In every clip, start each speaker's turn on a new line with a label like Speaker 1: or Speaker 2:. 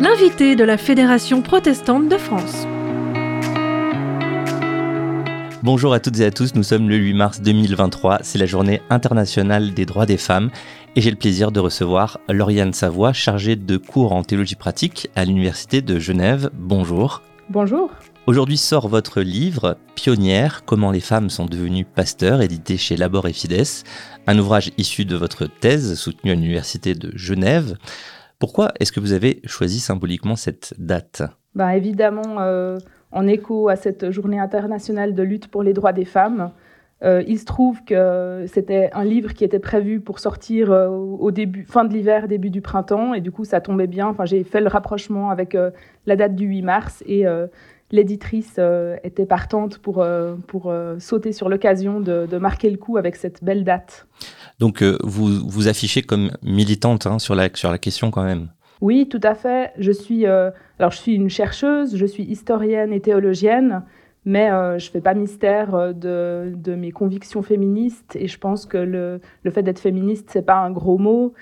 Speaker 1: L'invité de la Fédération protestante de France.
Speaker 2: Bonjour à toutes et à tous, nous sommes le 8 mars 2023, c'est la journée internationale des droits des femmes et j'ai le plaisir de recevoir Lauriane Savoie, chargée de cours en théologie pratique à l'Université de Genève. Bonjour.
Speaker 3: Bonjour.
Speaker 2: Aujourd'hui sort votre livre Pionnière, comment les femmes sont devenues pasteurs, édité chez Labor et Fides, un ouvrage issu de votre thèse soutenue à l'Université de Genève. Pourquoi est-ce que vous avez choisi symboliquement cette date?
Speaker 3: Bah, Évidemment, euh, en écho à cette journée internationale de lutte pour les droits des femmes. Euh, il se trouve que c'était un livre qui était prévu pour sortir euh, au début, fin de l'hiver, début du printemps, et du coup ça tombait bien. Enfin, j'ai fait le rapprochement avec la date du 8 mars et l'éditrice était partante pour, pour sauter sur l'occasion de, de, marquer le coup avec cette belle date.
Speaker 2: Donc vous vous affichez comme militante hein, sur, la, sur la question quand même.
Speaker 3: Oui, tout à fait. Je suis, euh, alors je suis une chercheuse, je suis historienne et théologienne, mais euh, je ne fais pas mystère euh, de, de, mes convictions féministes et je pense que le, le fait d'être féministe, c'est pas un gros mot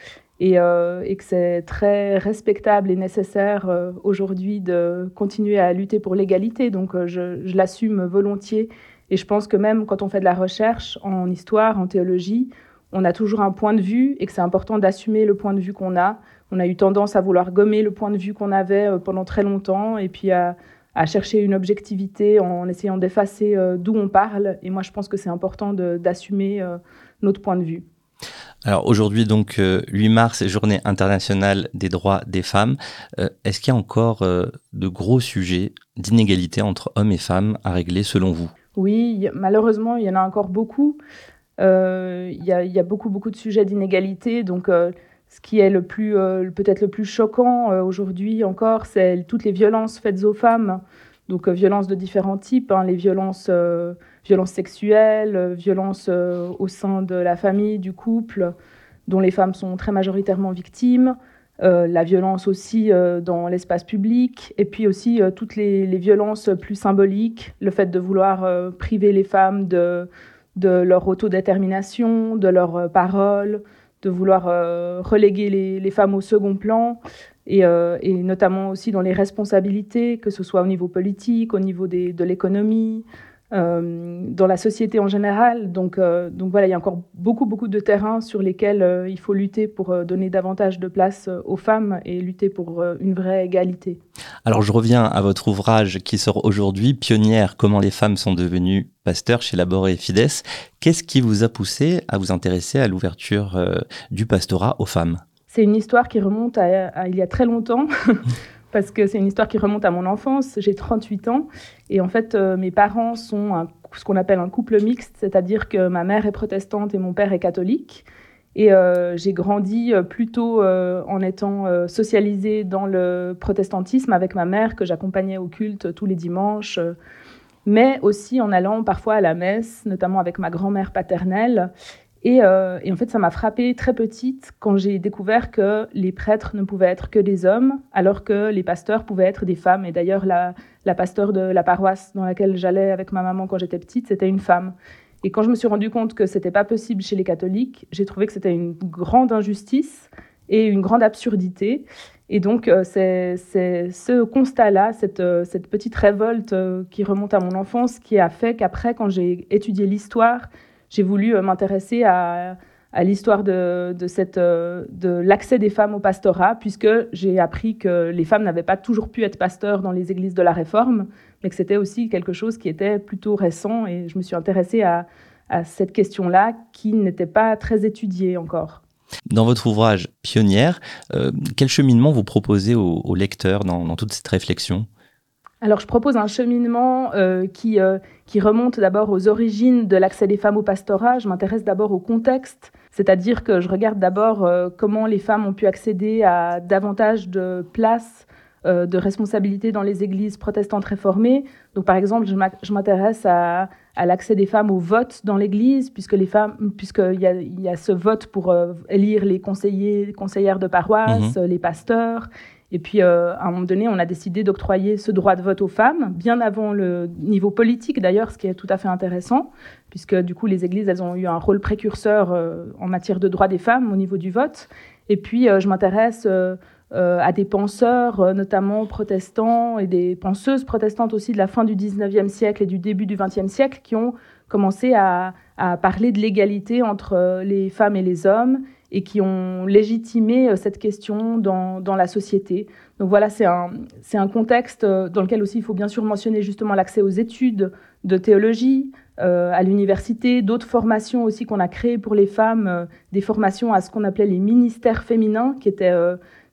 Speaker 3: et, et que c'est très respectable et nécessaire aujourd'hui de continuer à lutter pour l'égalité. Donc je, je l'assume volontiers et je pense que même quand on fait de la recherche en histoire, en théologie, on a toujours un point de vue et que c'est important d'assumer le point de vue qu'on a on a eu tendance à vouloir gommer le point de vue qu'on avait euh, pendant très longtemps et puis à, chercher une objectivité en essayant d'effacer euh, d'où on parle. Et moi, je pense que c'est important d'assumer euh, notre point de vue.
Speaker 2: Alors aujourd'hui, donc 8 mars, journée internationale des droits des femmes. Est-ce qu'il y a encore de gros sujets d'inégalité entre hommes et femmes à régler selon vous?
Speaker 3: Oui, malheureusement, il y en a encore beaucoup. il, y a, beaucoup, beaucoup de sujets d'inégalité. Donc ce qui est euh, peut-être le plus choquant euh, aujourd'hui encore, c'est toutes les violences faites aux femmes. Donc euh, violences de différents types, hein, les violences, violences sexuelles, violences au sein de la famille, du couple, dont les femmes sont très majoritairement victimes. la violence aussi dans l'espace public, et puis aussi toutes les, les, violences plus symboliques, le fait de vouloir priver les femmes de, de leur autodétermination, de leurs paroles, de vouloir euh, reléguer les, femmes au second plan, euh, et, notamment aussi dans les responsabilités, que ce soit au niveau politique, au niveau de l'économie, euh, dans la société en général. Donc, donc voilà, il y a encore beaucoup, beaucoup de terrains sur lesquels il faut lutter pour donner davantage de place aux femmes et lutter pour une vraie égalité.
Speaker 2: Alors je reviens à votre ouvrage qui sort aujourd'hui, Pionnière, comment les femmes sont devenues pasteurs chez Labor et Fides. Qu'est-ce qui vous a poussé à vous intéresser à l'ouverture euh, du pastorat aux femmes?
Speaker 3: C'est une histoire qui remonte à, il y a très longtemps. parce que c'est une histoire qui remonte à mon enfance. J'ai 38 ans et en fait, euh, mes parents sont ce qu'on appelle un couple mixte, c'est-à-dire que ma mère est protestante et mon père est catholique. Et euh, j'ai grandi euh, plutôt euh, en étant socialisée dans le protestantisme avec ma mère que j'accompagnais au culte tous les dimanches, mais aussi en allant parfois à la messe, notamment avec ma grand-mère paternelle. Et, et, en fait, ça m'a frappée très petite quand j'ai découvert que les prêtres ne pouvaient être que des hommes, alors que les pasteurs pouvaient être des femmes. Et d'ailleurs, la, pasteur de la paroisse dans laquelle j'allais avec ma maman quand j'étais petite, c'était une femme. Et quand je me suis rendu compte que c'était pas possible chez les catholiques, j'ai trouvé que c'était une grande injustice et une grande absurdité. Et donc, euh, c'est ce constat-là, cette, euh, petite révolte euh, qui remonte à mon enfance, qui a fait qu'après, quand j'ai étudié l'histoire, j'ai voulu m'intéresser à, l'histoire cette, de l'accès des femmes au pastorat, puisque j'ai appris que les femmes n'avaient pas toujours pu être pasteurs dans les églises de la Réforme, mais que c'était aussi quelque chose qui était plutôt récent. Et je me suis intéressée à, cette question-là qui n'était pas très étudiée encore.
Speaker 2: Dans votre ouvrage Pionnière, euh, quel cheminement vous proposez aux, lecteurs dans, toute cette réflexion?
Speaker 3: Alors, je propose un cheminement euh, qui, euh, qui remonte d'abord aux origines de l'accès des femmes au pastorat. Je m'intéresse d'abord au contexte, c'est-à-dire que je regarde d'abord comment les femmes ont pu accéder à davantage de places euh, de responsabilité dans les églises protestantes réformées. Donc, par exemple, je m'intéresse à, l'accès des femmes au vote dans l'Église, puisque les femmes, puisqu'il y a, y a ce vote pour euh, élire les conseillers, conseillères de paroisse, mhm. les pasteurs. Et puis, à un moment donné, on a décidé d'octroyer ce droit de vote aux femmes, bien avant le niveau politique d'ailleurs, ce qui est tout à fait intéressant, puisque du coup, les églises, elles ont eu un rôle précurseur en matière de droit des femmes au niveau du vote. Et puis, je m'intéresse euh, à des penseurs, euh, notamment protestants, et des penseuses protestantes aussi de la fin du 19e siècle et du début du 20e siècle, qui ont commencé à, parler de l'égalité entre euh, les femmes et les hommes et qui ont légitimé cette question dans, la société. Donc voilà, c'est un, un, contexte dans lequel aussi il faut bien sûr mentionner justement l'accès aux études de théologie, à l'université, d'autres formations aussi qu'on a créées pour les femmes, des formations à ce qu'on appelait les ministères féminins, qui étaient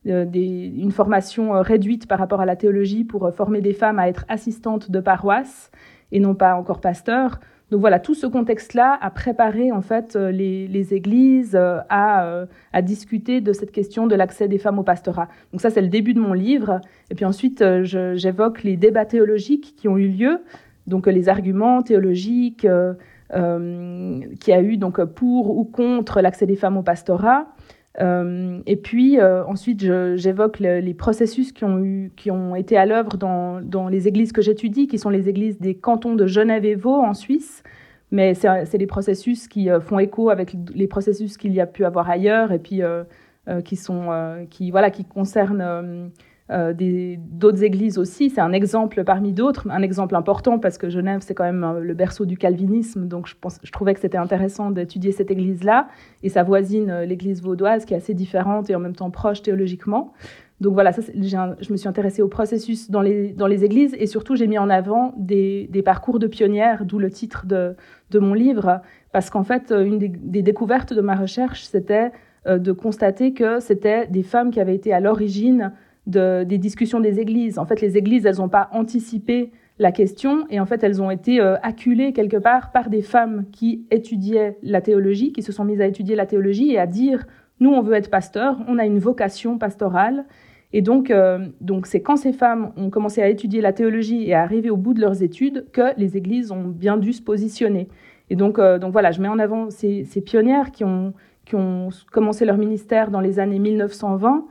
Speaker 3: euh, une formation euh, réduite par rapport à la théologie pour euh, former des femmes à être assistantes de paroisse et non pas encore pasteurs. Donc voilà, tout ce contexte-là a préparé en fait les, églises à, à, discuter de cette question de l'accès des femmes au pastorat. Donc ça, c'est le début de mon livre. Et puis ensuite, j'évoque les débats théologiques qui ont eu lieu, donc les arguments théologiques euh, qui a eu donc pour ou contre l'accès des femmes au pastorat. Euh, et puis euh, ensuite, j'évoque les processus qui ont, eu, qui ont été à l'œuvre dans, dans, les églises que j'étudie, qui sont les églises des cantons de Genève et Vaud en Suisse. Mais c'est des processus qui euh, font écho avec les processus qu'il y a pu avoir ailleurs et puis qui, sont, qui, voilà, qui concernent euh, d'autres églises aussi. C'est un exemple parmi d'autres, un exemple important parce que Genève, c'est quand même euh, le berceau du calvinisme. Donc, je, pense, je trouvais que c'était intéressant d'étudier cette église-là. Et sa voisine, euh, l'église vaudoise, qui est assez différente et en même temps proche théologiquement. Donc voilà, ça, je me suis intéressée au processus dans les, dans les églises et surtout j'ai mis en avant des, des parcours de pionnières, d'où le titre de, de, mon livre, parce qu'en fait, une des, des, découvertes de ma recherche, c'était de constater que c'était des femmes qui avaient été à l'origine des discussions des églises. En fait, les églises, elles n'ont pas anticipé la question et en fait, elles ont été euh, acculées quelque part par des femmes qui étudiaient la théologie, qui se sont mises à étudier la théologie et à dire nous, on veut être pasteur, on a une vocation pastorale. Et donc, euh, donc c'est quand ces femmes ont commencé à étudier la théologie et à arriver au bout de leurs études que les églises ont bien dû se positionner. Et donc, euh, donc voilà, je mets en avant ces, ces pionnières qui ont, qui ont commencé leur ministère dans les années 1920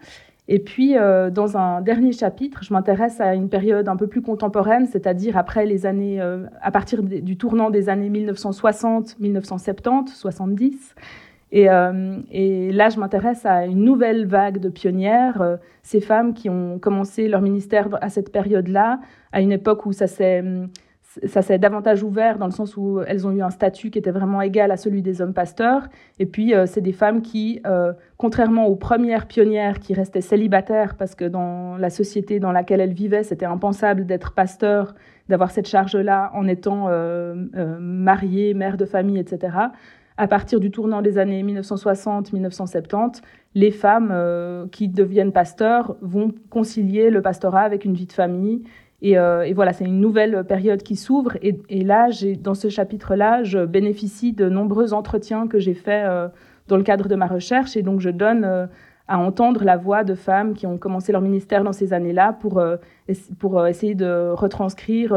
Speaker 3: et puis, euh, dans un dernier chapitre, je m'intéresse à une période un peu plus contemporaine, c'est-à-dire après les années, euh, à partir du tournant des années 1960, 1970, 70. Et, euh, et là, je m'intéresse à une nouvelle vague de pionnières, ces femmes qui ont commencé leur ministère à cette période-là, à une époque où ça s'est ça s'est davantage ouvert dans le sens où elles ont eu un statut qui était vraiment égal à celui des hommes pasteurs. Et puis, euh, c'est des femmes qui, euh, contrairement aux premières pionnières qui restaient célibataires, parce que dans la société dans laquelle elles vivaient, c'était impensable d'être pasteur, d'avoir cette charge-là en étant euh, mariée, mère de famille, etc. À partir du tournant des années 1960-1970, les femmes qui deviennent pasteurs vont concilier le pastorat avec une vie de famille euh, et, voilà, c'est une nouvelle période qui s'ouvre. Et, là, dans ce chapitre-là, je bénéficie de nombreux entretiens que j'ai faits euh, dans le cadre de ma recherche. Et donc, je donne euh, à entendre la voix de femmes qui ont commencé leur ministère dans ces années-là pour, pour essayer de retranscrire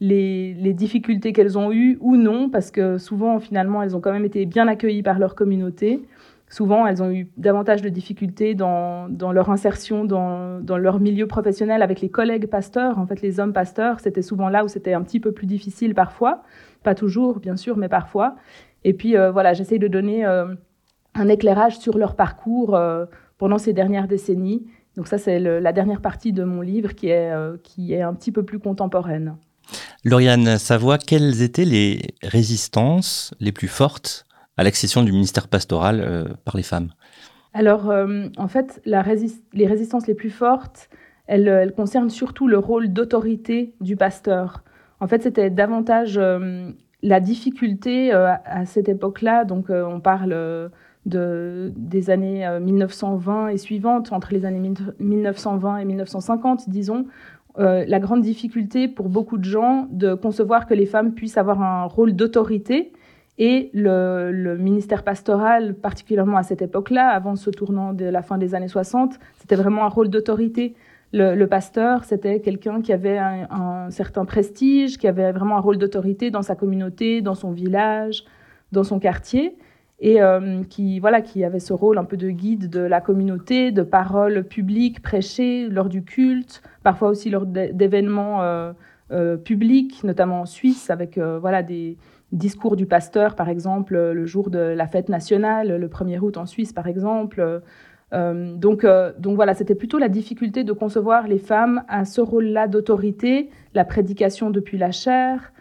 Speaker 3: les, difficultés qu'elles ont eues ou non, parce que souvent, finalement, elles ont quand même été bien accueillies par leur communauté souvent, elles ont eu davantage de difficultés dans, leur insertion dans, leur milieu professionnel avec les collègues pasteurs. En fait, les hommes pasteurs, c'était souvent là où c'était un petit peu plus difficile parfois. Pas toujours, bien sûr, mais parfois. Et puis, euh, voilà, j'essaie de donner euh, un éclairage sur leur parcours euh, pendant ces dernières décennies. Donc ça, c'est la dernière partie de mon livre qui est, qui est un petit peu plus contemporaine.
Speaker 2: Lauriane Savoie, quelles étaient les résistances les plus fortes à l'accession du ministère pastoral euh, par les femmes
Speaker 3: Alors, euh, en fait, les résistances les plus fortes, elles, concernent surtout le rôle d'autorité du pasteur. En fait, c'était davantage euh, la difficulté à cette époque-là, donc on parle de, des années 1920 et suivantes, entre les années 1920 et 1950, disons, la grande difficulté pour beaucoup de gens de concevoir que les femmes puissent avoir un rôle d'autorité et le, ministère pastoral, particulièrement à cette époque-là, avant ce tournant de la fin des années 60, c'était vraiment un rôle d'autorité. Le, pasteur, c'était quelqu'un qui avait un, certain prestige, qui avait vraiment un rôle d'autorité dans sa communauté, dans son village, dans son quartier. et euh, qui, voilà, qui avait ce rôle un peu de guide de la communauté, de parole publique prêchée lors du culte, parfois aussi lors d'événements euh, euh, publics, notamment en Suisse, avec voilà, des discours du pasteur, par exemple, le jour de la fête nationale, le 1er août en Suisse, par exemple. donc, donc voilà, c'était plutôt la difficulté de concevoir les femmes à ce rôle-là d'autorité, la prédication depuis la chair,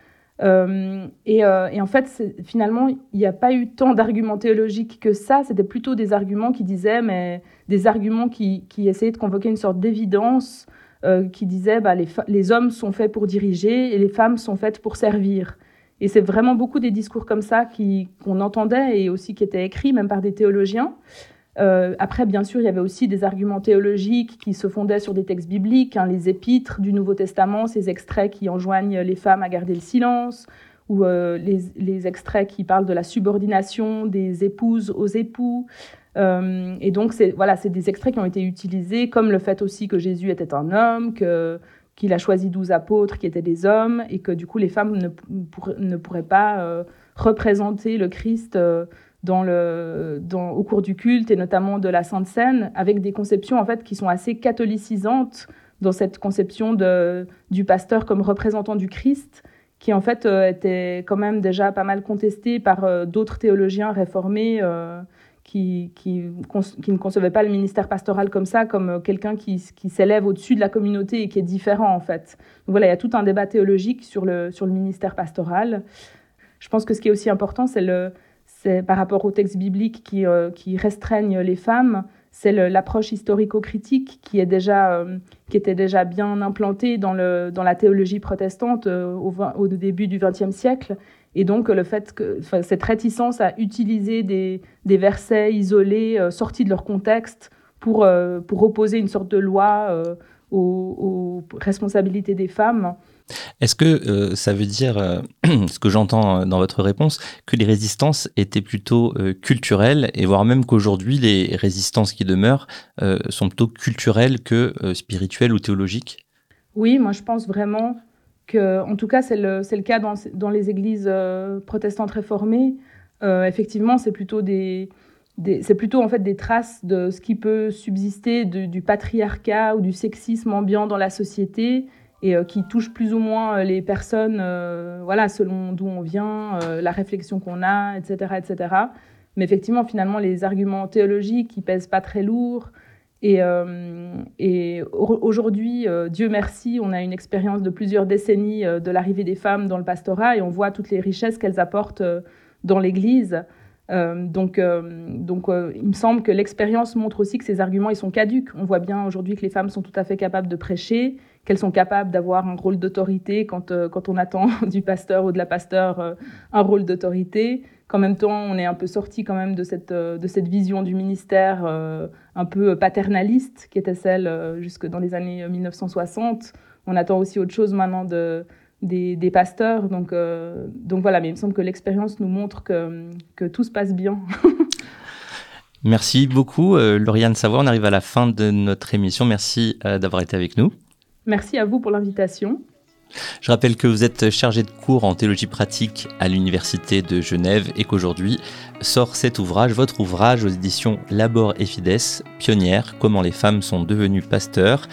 Speaker 3: euh, euh, et, en fait, finalement, il n'y a pas eu tant d'arguments théologiques que ça. C'était plutôt des arguments qui disaient, mais des arguments qui, essayaient de convoquer une sorte d'évidence, euh, qui disaient bah, les, les, hommes sont faits pour diriger et les femmes sont faites pour servir. Et c'est vraiment beaucoup des discours comme ça qu'on entendait et aussi qui étaient écrits, même par des théologiens. Euh, après, bien sûr, il y avait aussi des arguments théologiques qui se fondaient sur des textes bibliques, hein, les épîtres du Nouveau Testament, ces extraits qui enjoignent les femmes à garder le silence, ou euh, les, extraits qui parlent de la subordination des épouses aux époux. Euh, et donc, c'est voilà, c'est des extraits qui ont été utilisés, comme le fait aussi que Jésus était un homme, que qu'il a choisi douze apôtres qui étaient des hommes, et que du coup, les femmes ne, pourraient pas représenter le Christ dans le, dans, au cours du culte et notamment de la Sainte Seine, avec des conceptions en fait qui sont assez catholicisantes dans cette conception de, du pasteur comme représentant du Christ, qui en fait euh, était quand même déjà pas mal contestée par euh, d'autres théologiens réformés euh, qui, qui, qui, ne concevaient pas le ministère pastoral comme ça, comme quelqu'un qui, qui s'élève au-dessus de la communauté et qui est différent en fait. Donc voilà, il y a tout un débat théologique sur le, sur le ministère pastoral. Je pense que ce qui est aussi important, c'est par rapport aux textes bibliques qui, euh, qui restreignent les femmes, c'est l'approche historico-critique qui, euh, qui était déjà bien implantée dans, le, dans la théologie protestante euh, au, au, début du XXe siècle. Et donc, le fait que cette réticence à utiliser des, des versets isolés, sortis de leur contexte, pour, pour opposer une sorte de loi aux, aux responsabilités des femmes,
Speaker 2: est-ce que euh, ça veut dire, euh, ce que j'entends euh, dans votre réponse, que les résistances étaient plutôt culturelles et voire même qu'aujourd'hui les résistances qui demeurent sont plutôt culturelles que spirituelles ou théologiques?
Speaker 3: Oui, moi je pense vraiment que, en tout cas c'est le, le, cas dans, dans les églises protestantes réformées. effectivement, c'est plutôt des, c'est plutôt en fait des traces de ce qui peut subsister du patriarcat ou du sexisme ambiant dans la société et euh, qui touche plus ou moins euh, les personnes, euh, voilà, selon d'où on vient, la réflexion qu'on a, etc., etc. Mais effectivement, finalement, les arguments théologiques, qui pèsent pas très lourd. Et, et aujourd'hui, Dieu merci, on a une expérience de plusieurs décennies de l'arrivée des femmes dans le pastorat et on voit toutes les richesses qu'elles apportent dans l'Église. donc, donc il me semble que l'expérience montre aussi que ces arguments ils sont caduques. On voit bien aujourd'hui que les femmes sont tout à fait capables de prêcher, qu'elles sont capables d'avoir un rôle d'autorité quand, euh, quand on attend du pasteur ou de la pasteur euh, un rôle d'autorité, qu'en même temps on est un peu sorti quand même de cette, euh, de cette vision du ministère un peu paternaliste qui était celle jusque dans les années 1960. On attend aussi autre chose maintenant de, des, pasteurs. Donc, donc voilà, mais il me semble que l'expérience nous montre que, que tout se passe bien.
Speaker 2: Merci beaucoup, Lauriane Savoie. On arrive à la fin de notre émission. Merci d'avoir été avec nous.
Speaker 3: Merci à vous pour l'invitation.
Speaker 2: Je rappelle que vous êtes chargé de cours en théologie pratique à l'Université de Genève et qu'aujourd'hui sort cet ouvrage, votre ouvrage aux éditions Labor et Fides, Pionnière, comment les femmes sont devenues pasteurs.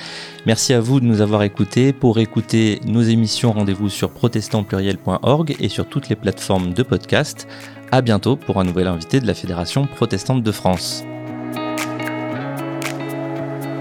Speaker 2: Merci à vous de nous avoir écoutés. Pour écouter nos émissions, rendez-vous sur protestantpluriel.org et sur toutes les plateformes de podcast. À bientôt pour un nouvel invité de la Fédération protestante de France